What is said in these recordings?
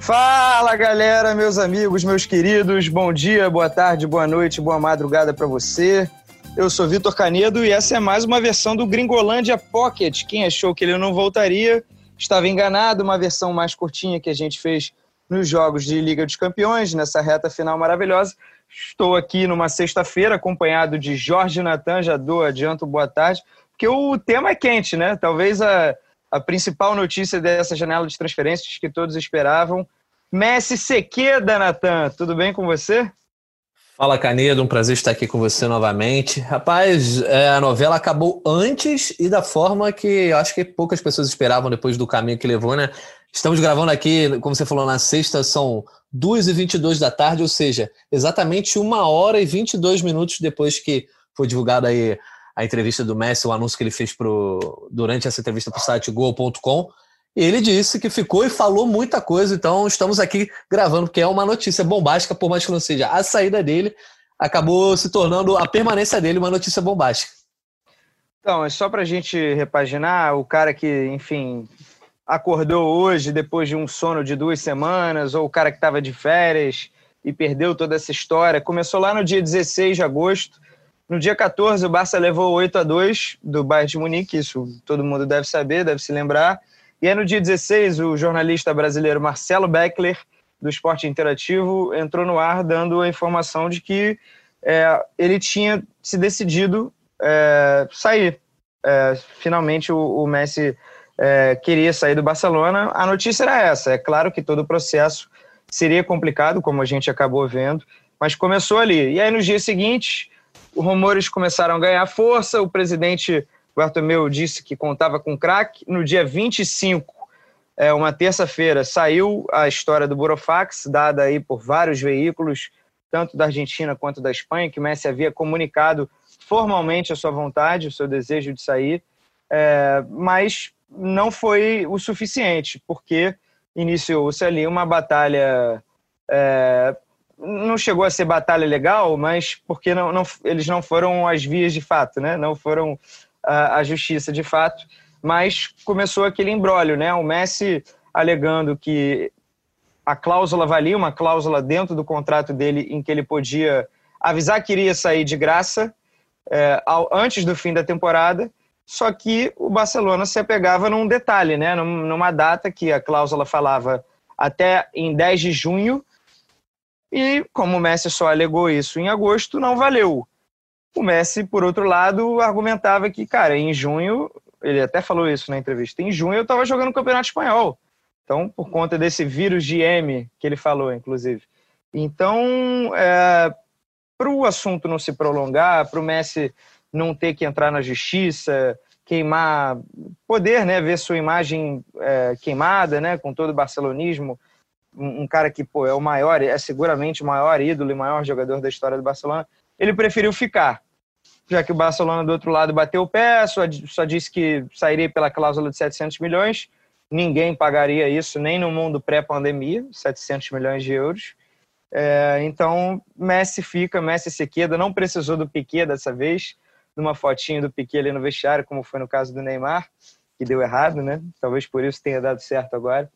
Fala galera, meus amigos, meus queridos, bom dia, boa tarde, boa noite, boa madrugada para você. Eu sou Vitor Canedo e essa é mais uma versão do Gringolândia Pocket. Quem achou que ele não voltaria estava enganado, uma versão mais curtinha que a gente fez nos jogos de Liga dos Campeões, nessa reta final maravilhosa. Estou aqui numa sexta-feira acompanhado de Jorge Natan, já dou adianto boa tarde, porque o tema é quente, né? Talvez a, a principal notícia dessa janela de transferências que todos esperavam. Messi Sequeda, Natan, tudo bem com você? Fala Canedo, um prazer estar aqui com você novamente. Rapaz, é, a novela acabou antes e da forma que eu acho que poucas pessoas esperavam depois do caminho que levou, né? Estamos gravando aqui, como você falou, na sexta, são 2h22 da tarde, ou seja, exatamente uma hora e 22 minutos depois que foi divulgada aí a entrevista do Messi, o anúncio que ele fez pro, durante essa entrevista para o site Gol.com. Ele disse que ficou e falou muita coisa, então estamos aqui gravando, porque é uma notícia bombástica, por mais que não seja a saída dele, acabou se tornando a permanência dele uma notícia bombástica. Então, é só para a gente repaginar, o cara que, enfim, acordou hoje depois de um sono de duas semanas, ou o cara que estava de férias e perdeu toda essa história, começou lá no dia 16 de agosto, no dia 14, o Barça levou 8 a 2 do Bayern de Munique, isso todo mundo deve saber, deve se lembrar. E aí, no dia 16, o jornalista brasileiro Marcelo Beckler, do Esporte Interativo, entrou no ar dando a informação de que é, ele tinha se decidido é, sair. É, finalmente, o, o Messi é, queria sair do Barcelona. A notícia era essa. É claro que todo o processo seria complicado, como a gente acabou vendo, mas começou ali. E aí, nos dias seguintes os rumores começaram a ganhar força, o presidente Bartomeu disse que contava com craque. No dia 25, é, uma terça-feira, saiu a história do Burofax, dada aí por vários veículos, tanto da Argentina quanto da Espanha, que o Messi havia comunicado formalmente a sua vontade, o seu desejo de sair, é, mas não foi o suficiente, porque iniciou-se ali uma batalha é, não chegou a ser batalha legal, mas porque não, não, eles não foram as vias de fato, né? Não foram a justiça de fato, mas começou aquele embrólio, né? O Messi alegando que a cláusula valia, uma cláusula dentro do contrato dele em que ele podia avisar que iria sair de graça é, ao, antes do fim da temporada, só que o Barcelona se apegava num detalhe, né? Numa data que a cláusula falava até em 10 de junho, e como o Messi só alegou isso em agosto, não valeu. O Messi, por outro lado, argumentava que, cara, em junho, ele até falou isso na entrevista, em junho eu estava jogando o Campeonato Espanhol. Então, por conta desse vírus de M que ele falou, inclusive. Então, é, para o assunto não se prolongar, para o Messi não ter que entrar na justiça, queimar, poder né, ver sua imagem é, queimada, né, com todo o barcelonismo, um, cara que pô, é o maior, é seguramente o maior ídolo e maior jogador da história do Barcelona, ele preferiu ficar. Já que o Barcelona do outro lado bateu o pé, só, só disse que sairia pela cláusula de 700 milhões, ninguém pagaria isso, nem no mundo pré-pandemia, 700 milhões de euros. É, então, Messi fica, Messi se queda, não precisou do Piquet dessa vez, numa fotinha do Piquet ali no vestiário, como foi no caso do Neymar, que deu errado, né? Talvez por isso tenha dado certo agora.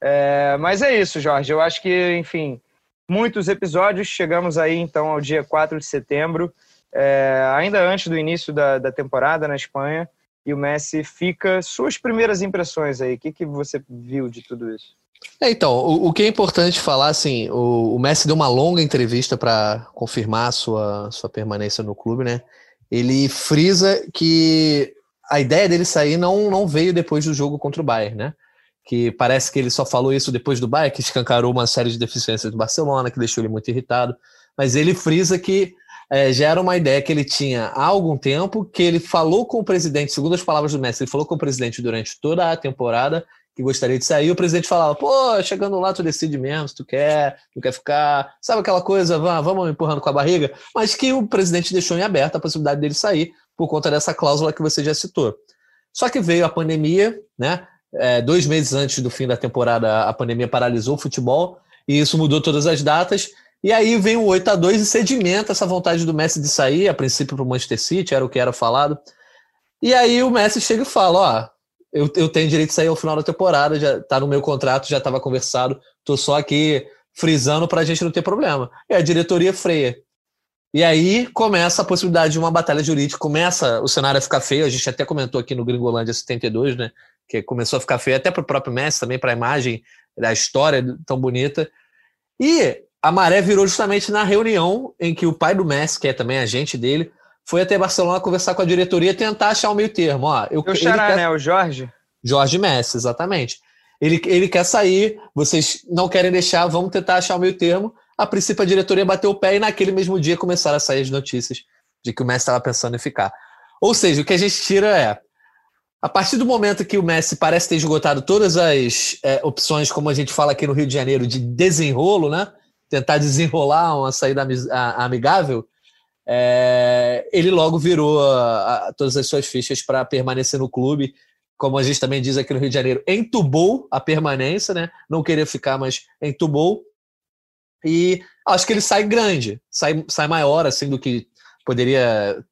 É, mas é isso, Jorge. Eu acho que, enfim, muitos episódios. Chegamos aí, então, ao dia 4 de setembro, é, ainda antes do início da, da temporada na Espanha. E o Messi fica. Suas primeiras impressões aí, o que, que você viu de tudo isso? É, então, o, o, que é importante falar, assim, o, o Messi deu uma longa entrevista para confirmar sua, sua permanência no clube, né? Ele frisa que a ideia dele sair não, não veio depois do jogo contra o Bayern, né? Que parece que ele só falou isso depois do Bayern, que escancarou uma série de deficiências do Barcelona, que deixou ele muito irritado. Mas ele frisa que é, já era uma ideia que ele tinha há algum tempo, que ele falou com o presidente, segundo as palavras do Messi, ele falou com o presidente durante toda a temporada que gostaria de sair, o presidente falava, pô, chegando lá tu decide mesmo, se tu quer, tu quer ficar, sabe aquela coisa, vamos empurrando com a barriga, mas que o presidente deixou em aberto a possibilidade dele sair por conta dessa cláusula que você já citou. Só que veio a pandemia, né, é, dois meses antes do fim da temporada, a pandemia paralisou o futebol e isso mudou todas as datas. E aí vem o 8 a 2 e sedimenta essa vontade do Messi de sair, a princípio para o Manchester City, era o que era falado. E aí o Messi chega e fala: Ó, eu, eu tenho direito de sair ao final da temporada, já tá no meu contrato, já estava conversado, tô só aqui frisando para a gente não ter problema. E a diretoria freia. E aí começa a possibilidade de uma batalha jurídica, começa o cenário a ficar feio, a gente até comentou aqui no Gringolândia 72, né? Que começou a ficar feio até para o próprio Messi, também para a imagem da história tão bonita. E a maré virou justamente na reunião em que o pai do Messi, que é também agente dele, foi até Barcelona conversar com a diretoria tentar achar o meio termo. Ó, eu, o xará, quer... né? O Jorge? Jorge Messi, exatamente. Ele, ele quer sair, vocês não querem deixar, vamos tentar achar o meio termo. A princípio, a diretoria bateu o pé e naquele mesmo dia começaram a sair as notícias de que o Messi estava pensando em ficar. Ou seja, o que a gente tira é a partir do momento que o Messi parece ter esgotado todas as é, opções, como a gente fala aqui no Rio de Janeiro, de desenrolo, né? Tentar desenrolar uma saída amigável, é, ele logo virou a, a, todas as suas fichas para permanecer no clube. Como a gente também diz aqui no Rio de Janeiro, entubou a permanência, né? Não queria ficar, mas entubou. E acho que ele sai grande, sai, sai maior assim do que poderia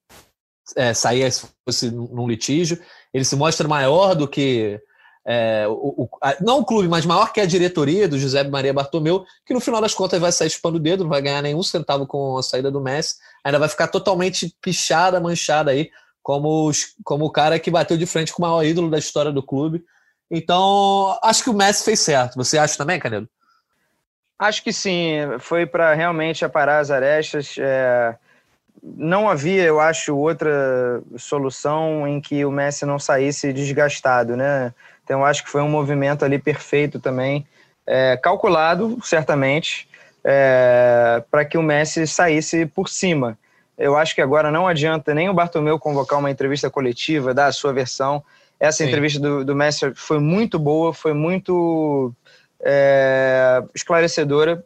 é, sair se fosse num litígio. Ele se mostra maior do que é, o, o, a, não o clube, mas maior que a diretoria do José Maria Bartomeu, que no final das contas vai sair chupando o dedo, não vai ganhar nenhum centavo com a saída do Messi, ainda vai ficar totalmente pichada, manchada aí, como, os, como o cara que bateu de frente com o maior ídolo da história do clube. Então, acho que o Messi fez certo. Você acha também, Canedo? Acho que sim, foi para realmente aparar as arestas. É... Não havia, eu acho, outra solução em que o Messi não saísse desgastado, né? Então, eu acho que foi um movimento ali perfeito também, é, calculado, certamente, é, para que o Messi saísse por cima. Eu acho que agora não adianta nem o Bartomeu convocar uma entrevista coletiva, dar a sua versão. Essa Sim. entrevista do, do Messi foi muito boa, foi muito é, esclarecedora.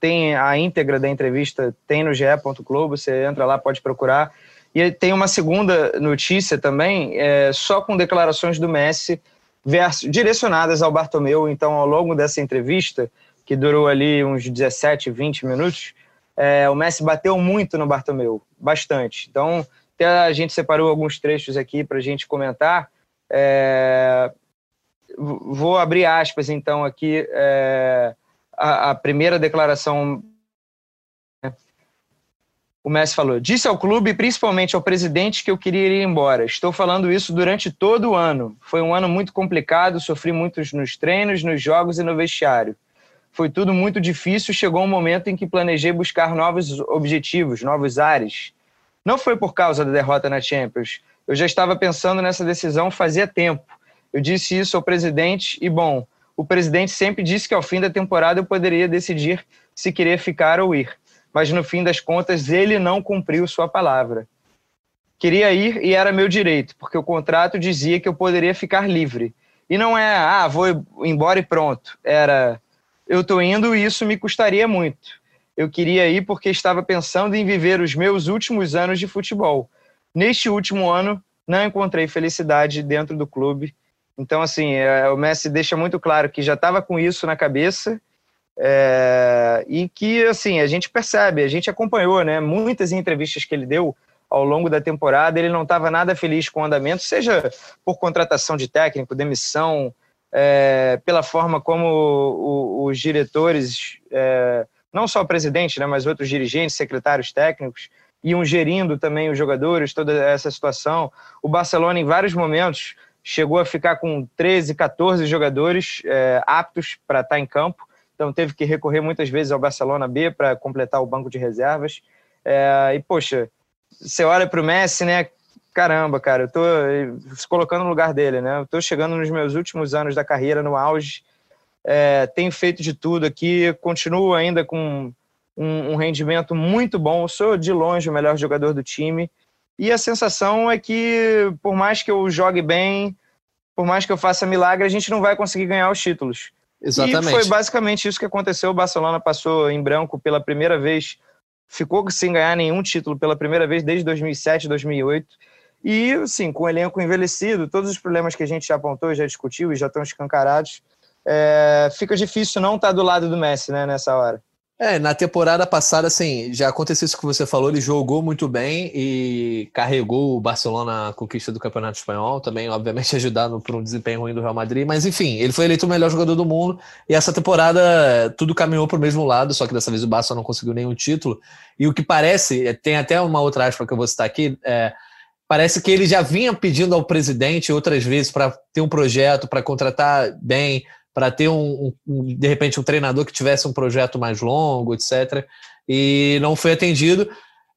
Tem a íntegra da entrevista, tem no ge. Globo, você entra lá, pode procurar. E tem uma segunda notícia também, é, só com declarações do Messi verso, direcionadas ao Bartomeu. Então, ao longo dessa entrevista, que durou ali uns 17, 20 minutos, é, o Messi bateu muito no Bartomeu, bastante. Então, até a gente separou alguns trechos aqui para a gente comentar. É, vou abrir aspas, então, aqui. É, a, a, primeira declaração. O Messi falou: Disse ao clube, principalmente ao presidente, que eu queria ir embora. Estou falando isso durante todo o ano. Foi um ano muito complicado, sofri muito nos treinos, nos jogos e no vestiário. Foi tudo muito difícil. Chegou um momento em que planejei buscar novos objetivos, novos ares. Não foi por causa da derrota na Champions. Eu já estava pensando nessa decisão fazia tempo eu disse isso ao presidente e, bom, o presidente sempre disse que ao fim da temporada eu poderia decidir se queria ficar ou ir. Mas no fim das contas, ele não cumpriu sua palavra. Queria ir e era meu direito, porque o contrato dizia que eu poderia ficar livre. E não é, ah, vou embora e pronto. Era, eu estou indo e isso me custaria muito. Eu queria ir porque estava pensando em viver os meus últimos anos de futebol. Neste último ano, não encontrei felicidade dentro do clube então, assim, é, o Messi deixa muito claro que já estava com isso na cabeça é, e que, assim, a gente percebe, a gente acompanhou, né? Muitas entrevistas que ele deu ao longo da temporada, ele não estava nada feliz com o andamento, seja por contratação de técnico, demissão, é, pela forma como o, os diretores, é, não só o presidente, né, mas outros dirigentes, secretários técnicos, iam gerindo também os jogadores, toda essa situação. O Barcelona, em vários momentos, chegou a ficar com 13, 14 jogadores é, aptos para estar tá em campo, então teve que recorrer muitas vezes ao Barcelona B para completar o banco de reservas. É, e, poxa, você olha para o Messi, né? Caramba, cara, eu tô se colocando no lugar dele, né? Eu tô chegando nos meus últimos anos da carreira, no auge, é, tenho feito de tudo aqui, continuo ainda com um, um rendimento muito bom, sou de longe o melhor jogador do time, e a sensação é que, por mais que eu jogue bem, por mais que eu faça milagre, a gente não vai conseguir ganhar os títulos. Exatamente. E foi basicamente isso que aconteceu. O Barcelona passou em branco pela primeira vez, ficou sem ganhar nenhum título pela primeira vez desde 2007, 2008. E, assim, com o elenco envelhecido, todos os problemas que a gente já apontou, já discutiu e já estão escancarados, é, fica difícil não estar do lado do Messi né, nessa hora. É, na temporada passada, assim, já aconteceu isso que você falou, ele jogou muito bem e carregou o Barcelona à conquista do Campeonato Espanhol, também, obviamente, ajudando por um desempenho ruim do Real Madrid, mas enfim, ele foi eleito o melhor jogador do mundo e essa temporada tudo caminhou para o mesmo lado, só que dessa vez o Barça não conseguiu nenhum título. E o que parece, tem até uma outra aspa que eu vou citar aqui, é, parece que ele já vinha pedindo ao presidente outras vezes para ter um projeto, para contratar bem, para ter um, um, de repente um treinador que tivesse um projeto mais longo, etc. E não foi atendido.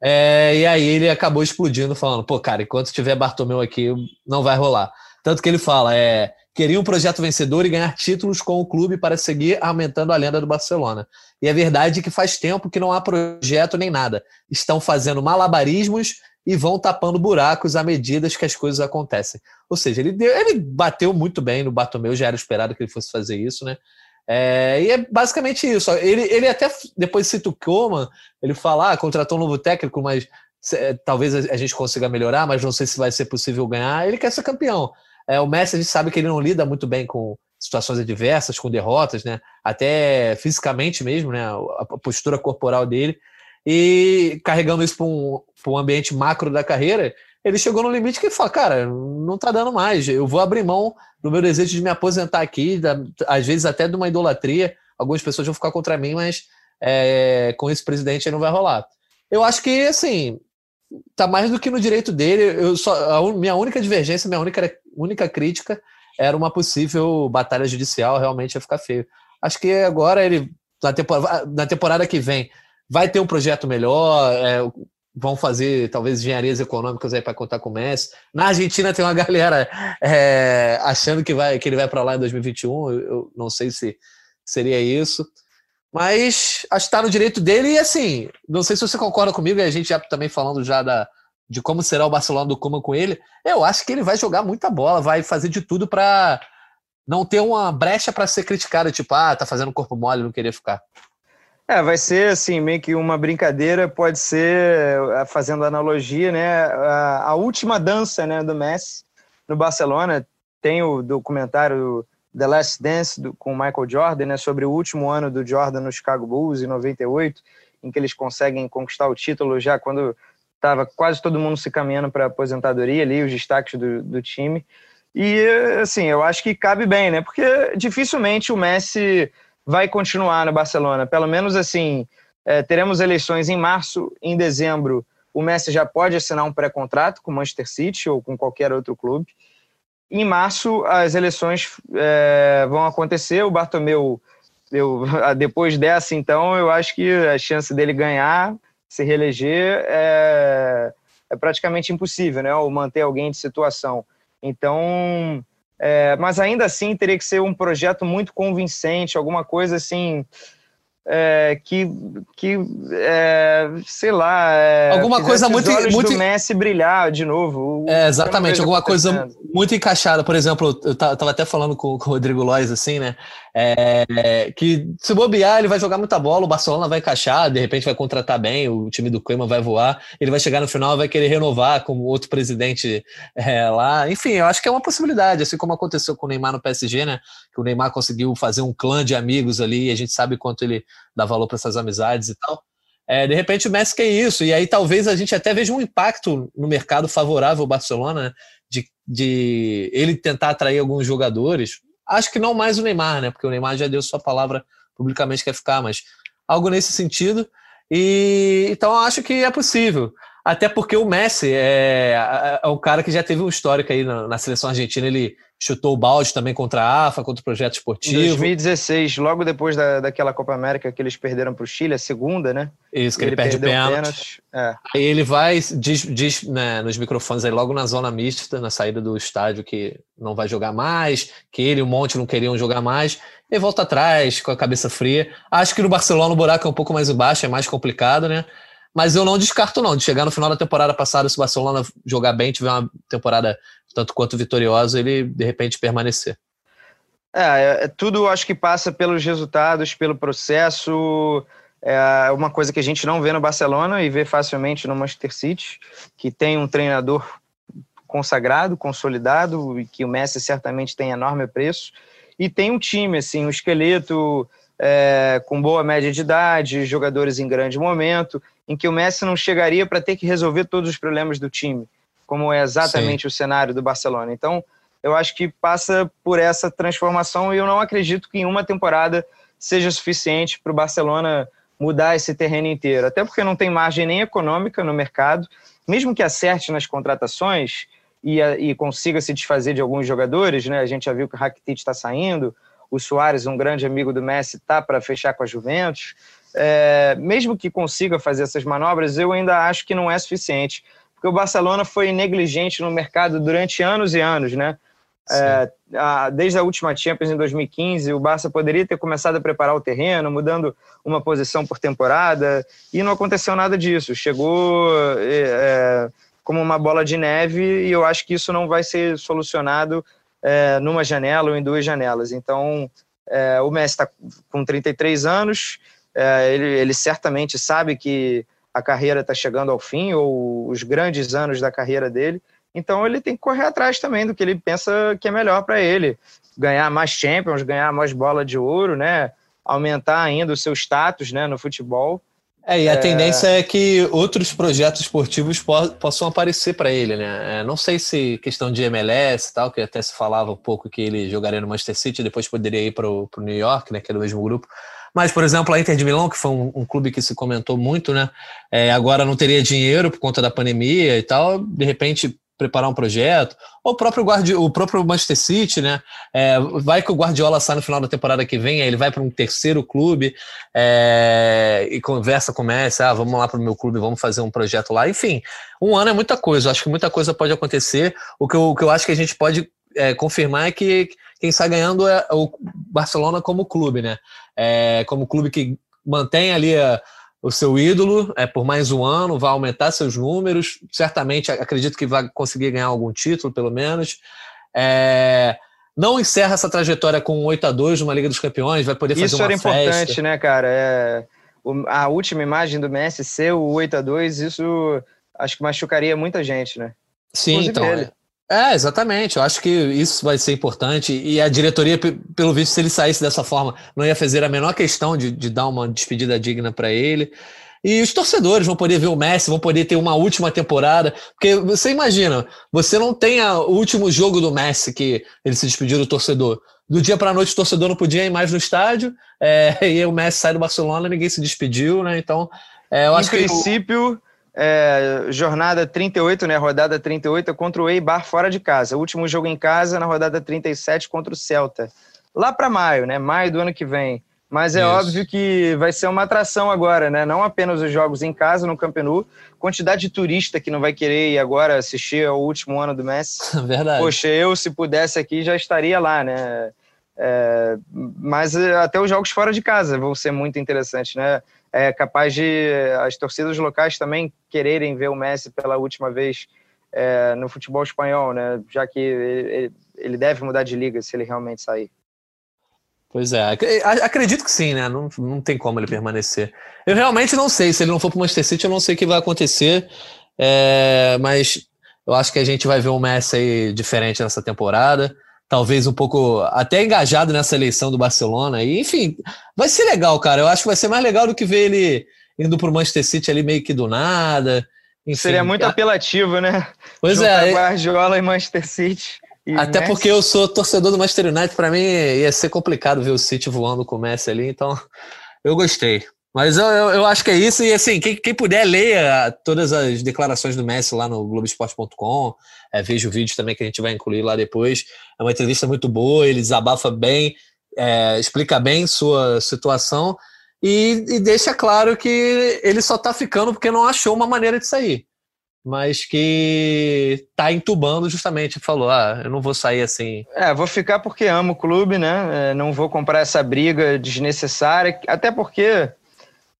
É, e aí ele acabou explodindo, falando: pô, cara, enquanto tiver Bartomeu aqui, não vai rolar. Tanto que ele fala: é, queria um projeto vencedor e ganhar títulos com o clube para seguir aumentando a lenda do Barcelona. E é verdade que faz tempo que não há projeto nem nada. Estão fazendo malabarismos e vão tapando buracos à medida que as coisas acontecem. Ou seja, ele, deu, ele bateu muito bem no Bartomeu, já era esperado que ele fosse fazer isso, né? É, e é basicamente isso. Ele, ele até depois cita o Koeman, ele fala, ah, contratou um novo técnico, mas talvez a, gente consiga melhorar, mas não sei se vai ser possível ganhar. Ele quer ser campeão. É, o Messi, a gente sabe que ele não lida muito bem com situações adversas, com derrotas, né? Até fisicamente mesmo, né? A postura corporal dele. E carregando isso para um, um ambiente macro da carreira, ele chegou no limite que ele fala, cara, não tá dando mais, eu vou abrir mão do meu desejo de me aposentar aqui, da, às vezes até de uma idolatria, algumas pessoas vão ficar contra mim, mas é, com esse presidente aí não vai rolar. Eu acho que, assim, tá mais do que no direito dele, eu só, a minha única divergência, minha única, única crítica era uma possível batalha judicial, realmente ia ficar feio. Acho que agora ele, na temporada, na temporada que vem, vai ter um projeto melhor, é, vão fazer talvez engenharias econômicas aí para contar com o Messi. Na Argentina tem uma galera é, achando que, vai, que ele vai para lá em 2021, eu, não sei se seria isso. Mas acho que está no direito dele e assim, não sei se você concorda comigo, a gente já também falando já da, de como será o Barcelona do Kuma com ele, eu acho que ele vai jogar muita bola, vai fazer de tudo para não ter uma brecha para ser criticado, tipo, ah, tá fazendo corpo mole, não queria ficar. É, vai ser assim, meio que uma brincadeira, pode ser, eh, fazendo analogia, né? A, a, última dança né, do Messi no Barcelona. Tem o documentário The Last Dance do, com Michael Jordan, né, sobre o último ano do Jordan no Chicago Bulls, em 98, em que eles conseguem conquistar o título já quando estava quase todo mundo se caminhando para a aposentadoria ali, os destaques do, do time. E, assim, eu acho que cabe bem, né? Porque dificilmente o Messi vai continuar no Barcelona. Pelo menos assim, é, teremos eleições em março, em dezembro. O Messi já pode assinar um pré-contrato com o Manchester City ou com qualquer outro clube. Em março, as eleições é, vão acontecer. O Bartomeu, eu, depois dessa, então, eu acho que a chance dele ganhar, se reeleger, é, é praticamente impossível, né? Ou manter alguém de situação. Então, é, mas ainda assim teria que ser um projeto muito convincente, alguma coisa assim é, que, que é, sei lá, é, alguma coisa muito muito do Messi brilhar de novo. É, exatamente, alguma coisa muito encaixada. Por exemplo, eu tava até falando com, com o Rodrigo Lois assim, né? É, que se bobear, ele vai jogar muita bola, o Barcelona vai encaixar, de repente vai contratar bem, o time do Coima vai voar, ele vai chegar no final vai querer renovar como outro presidente é, lá. Enfim, eu acho que é uma possibilidade, assim como aconteceu com o Neymar no PSG, né? Que o Neymar conseguiu fazer um clã de amigos ali, e a gente sabe quanto ele dá valor para essas amizades e tal. É, de repente o Messi quer isso, e aí talvez a gente até veja um impacto no mercado favorável ao Barcelona, né? de, de ele tentar atrair alguns jogadores. Acho que não mais o Neymar, né? Porque o Neymar já deu sua palavra publicamente que quer ficar, mas algo nesse sentido. E então acho que é possível. Até porque o Messi é, é, é o cara que já teve um histórico aí na, na, seleção argentina. Ele chutou o balde também contra a AFA, contra o projeto esportivo. Em 2016, logo depois da, daquela Copa América que eles perderam para o Chile, a segunda, né? Isso, que ele, ele perde pênalti. É. Aí ele vai, diz, diz né, nos microfones aí, logo na zona mista, na saída do estádio, que não vai jogar mais, que ele e o Monte não queriam jogar mais. E volta atrás, com a cabeça fria. Acho que no Barcelona o buraco é um pouco mais embaixo, é mais complicado, né? Mas eu não descarto, não, de chegar no final da temporada passada, se o Barcelona jogar bem, tiver uma temporada tanto quanto vitoriosa, ele de repente permanecer. É, é, é tudo acho que passa pelos resultados, pelo processo. É uma coisa que a gente não vê no Barcelona e vê facilmente no Manchester City, que tem um treinador consagrado, consolidado, e que o Messi certamente tem enorme preço. E tem um time, assim, um esqueleto é, com boa média de idade, jogadores em grande momento, em que o Messi não chegaria para ter que resolver todos os problemas do time, como é exatamente Sim. o cenário do Barcelona. Então, eu acho que passa por essa transformação e eu não acredito que em uma temporada seja suficiente para o Barcelona mudar esse terreno inteiro, até porque não tem margem nem econômica no mercado, mesmo que acerte nas contratações e, e consiga se desfazer de alguns jogadores, né? A gente já viu que o Rakitic está saindo, o Soares, um grande amigo do Messi, está para fechar com a Juventus. É, mesmo que consiga fazer essas manobras, eu ainda acho que não é suficiente, porque o Barcelona foi negligente no mercado durante anos e anos, né? É, a, desde a última Champions em 2015, o Barça poderia ter começado a preparar o terreno, mudando uma posição por temporada, e não aconteceu nada disso. Chegou é, é como uma bola de neve e eu acho que isso não vai ser solucionado é, numa janela ou em duas janelas. Então, é, o Messi está com 33 anos, é, ele, ele certamente sabe que a carreira está chegando ao fim, ou os grandes anos da carreira dele, então ele tem que correr atrás também do que ele pensa que é melhor para ele. Ganhar mais Champions, ganhar mais bola de ouro, né? aumentar ainda o seu status né, no futebol. É, e a é... tendência é que outros projetos esportivos po possam aparecer para ele, né? É, não sei se questão de MLS e tal, que até se falava um pouco que ele jogaria no Manchester City, depois poderia ir para o New York, né? Que é do mesmo grupo. Mas, por exemplo, a Inter de Milão, que foi um, um clube que se comentou muito, né? É, agora não teria dinheiro por conta da pandemia e tal, de repente preparar um projeto, ou o próprio, Guardi o próprio Manchester City, né? É, vai que o Guardiola sai no final da temporada que vem, aí ele vai para um terceiro clube é, e conversa com o Messi, ah, vamos lá para o meu clube, vamos fazer um projeto lá. Enfim, um ano é muita coisa, eu acho que muita coisa pode acontecer. O que eu, o que eu acho que a gente pode é, confirmar é que quem sai ganhando é o Barcelona como clube, né? É, como clube que mantém ali a o seu ídolo é, por mais um ano, vai aumentar seus números, certamente acredito que vai conseguir ganhar algum título, pelo menos. É, não encerra essa trajetória com 8 a 2 numa Liga dos Campeões, vai poder fazer Isso uma festa. Isso era importante, né, cara? É, a última imagem do Messi ser o 8 a 2 isso acho que machucaria muita gente, né? Sim, Inclusive então. Ele. É, exatamente. Eu acho que isso vai ser importante. E a diretoria, pelo visto, se ele saísse dessa forma, não ia fazer a menor questão de, de dar uma despedida digna para ele. E os torcedores vão poder ver o Messi, vão poder ter uma última temporada. Porque você imagina, você não tem o último jogo do Messi que ele se despediu do torcedor. Do dia para a noite, o torcedor não podia ir mais no estádio. É, e o Messi sai do Barcelona, ninguém se despediu, né? Então, é, eu em acho que. princípio é, jornada 38, né, rodada 38, contra o Eibar fora de casa. Último jogo em casa na rodada 37 contra o Celta. Lá para maio, né, maio do ano que vem. Mas é Isso. óbvio que vai ser uma atração agora, né? Não apenas os jogos em casa, no Camp Nou, quantidade de turista que não vai querer ir agora assistir ao último ano do Messi. Verdade. Poxa, eu se pudesse aqui já estaria lá, né? É, mas até os jogos fora de casa vão ser muito interessantes, né? É capaz de as torcidas locais também quererem ver o Messi pela última vez é, no futebol espanhol, né? Já que ele, ele, deve mudar de liga se ele realmente sair. Pois é, acredito que sim, né? Não, não tem como ele permanecer. Eu realmente não sei. Se ele não for para o Manchester City, eu não sei o que vai acontecer. É, mas eu acho que a gente vai ver um Messi aí diferente nessa temporada talvez um pouco até engajado nessa eleição do Barcelona. E, enfim, vai ser legal, cara. Eu acho que vai ser mais legal do que ver ele indo para o Manchester City ali meio que do nada. Enfim, Seria muito a... apelativo, né? Pois Juntar é. Guardiola e Manchester City. E até Messi. porque eu sou torcedor do Manchester United, para mim ia ser complicado ver o City voando com o Messi ali, então eu gostei. Mas eu, eu, acho que é isso. E assim, quem, quem puder, leia todas as declarações do Messi lá no Globoesporte.com. É, veja o vídeo também que a gente vai incluir lá depois. É uma entrevista muito boa, ele desabafa bem, é, explica bem sua situação e, e deixa claro que ele só está ficando porque não achou uma maneira de sair. Mas que tá entubando justamente, falou: ah, eu não vou sair assim. É, vou ficar porque amo o clube, né? É, não vou comprar essa briga desnecessária, até porque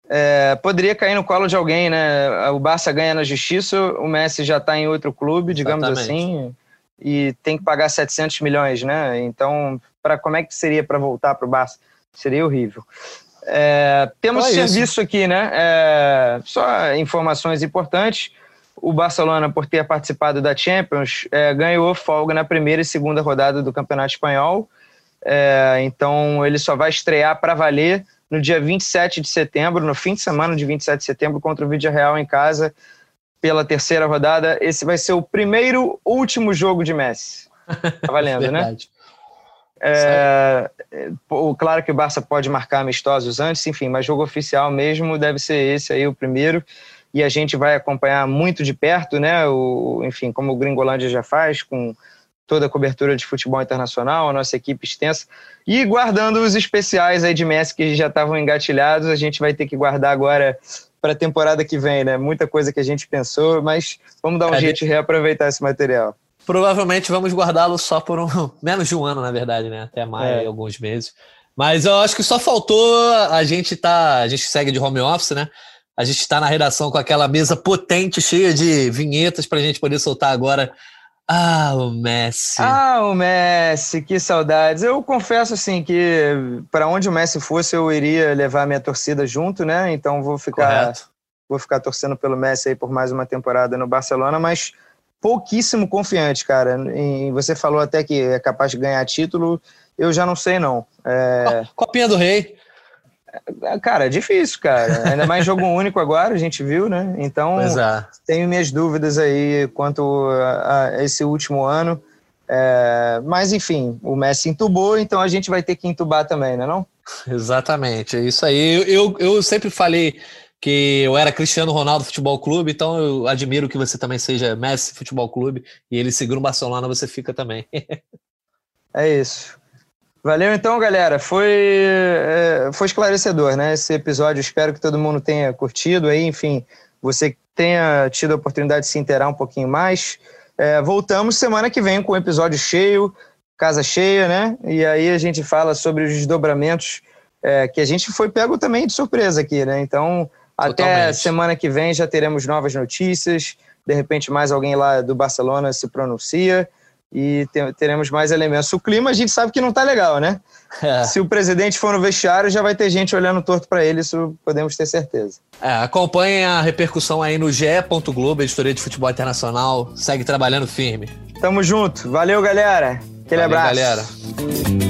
é, poderia cair no colo de alguém, né? O Barça ganha na justiça, o Messi já está em outro clube, digamos Exatamente. assim, e tem que pagar 700 milhões, né? Então, para como é que seria para voltar para o Barça? Seria horrível. É, temos serviço isso. aqui, né? É, só informações importantes. O Barcelona, por ter participado da Champions, é, ganhou folga na primeira e segunda rodada do Campeonato Espanhol É, então ele só vai estrear para valer no dia 27 de setembro, no fim de semana de 27 de setembro, contra o Vídeo Real em casa, pela terceira rodada. Esse vai ser o primeiro último jogo de Messi. Tá valendo, né? É, claro que o Barça pode marcar amistosos antes, enfim, mas jogo oficial mesmo deve ser esse aí, o primeiro. E a gente vai acompanhar muito de perto, né? O, enfim, como o Gringolândia já faz, com toda a cobertura de futebol internacional, a nossa equipe extensa. E guardando os especiais aí de Messi que já estavam engatilhados, a gente vai ter que guardar agora para a temporada que vem, né? Muita coisa que a gente pensou, mas vamos dar um é, jeito de reaproveitar esse material. Provavelmente vamos guardá-lo só por um menos de um ano, na verdade, né? Até mais, é. alguns meses. Mas eu acho que só faltou a gente tá, a gente segue de home office, né? A gente está na redação com aquela mesa potente, cheia de vinhetas para a gente poder soltar agora ah, o Messi. Ah, o Messi, que saudades. Eu confesso assim que para onde o Messi fosse eu iria levar minha torcida junto, né? Então vou ficar Correto. vou ficar torcendo pelo Messi aí por mais uma temporada no Barcelona, mas pouquíssimo confiante, cara. E você falou até que é capaz de ganhar título, eu já não sei não. É... Copinha do Rei. Cara, é difícil, cara. Ainda mais jogo único agora, a gente viu, né? Então, é. tenho minhas dúvidas aí quanto a, a esse último ano. É, mas, enfim, o Messi entubou, então a gente vai ter que entubar também, né não? Exatamente, é isso aí. Eu, eu, eu sempre falei que eu era Cristiano Ronaldo Futebol Clube, então eu admiro que você também seja Messi Futebol Clube e ele segura o Barcelona, você fica também. é isso. Valeu então, galera. Foi, é, foi esclarecedor, né? Esse episódio. Espero que todo mundo tenha curtido aí. Enfim, você tenha tido a oportunidade de se inteirar um pouquinho mais. É, voltamos semana que vem com um episódio cheio, casa cheia, né? E aí a gente fala sobre os desdobramentos é, que a gente foi pego também de surpresa aqui, né? Então, Totalmente. até semana que vem já teremos novas notícias. De repente, mais alguém lá do Barcelona se pronuncia e teremos mais elementos. O clima a gente sabe que não está legal, né? É. Se o presidente for no vestiário, já vai ter gente olhando torto para ele, isso podemos ter certeza. É, acompanhe a repercussão aí no GE. Globo, editoria de futebol internacional. Segue trabalhando firme. Tamo junto. Valeu, galera. Aquele Valeu, abraço. galera.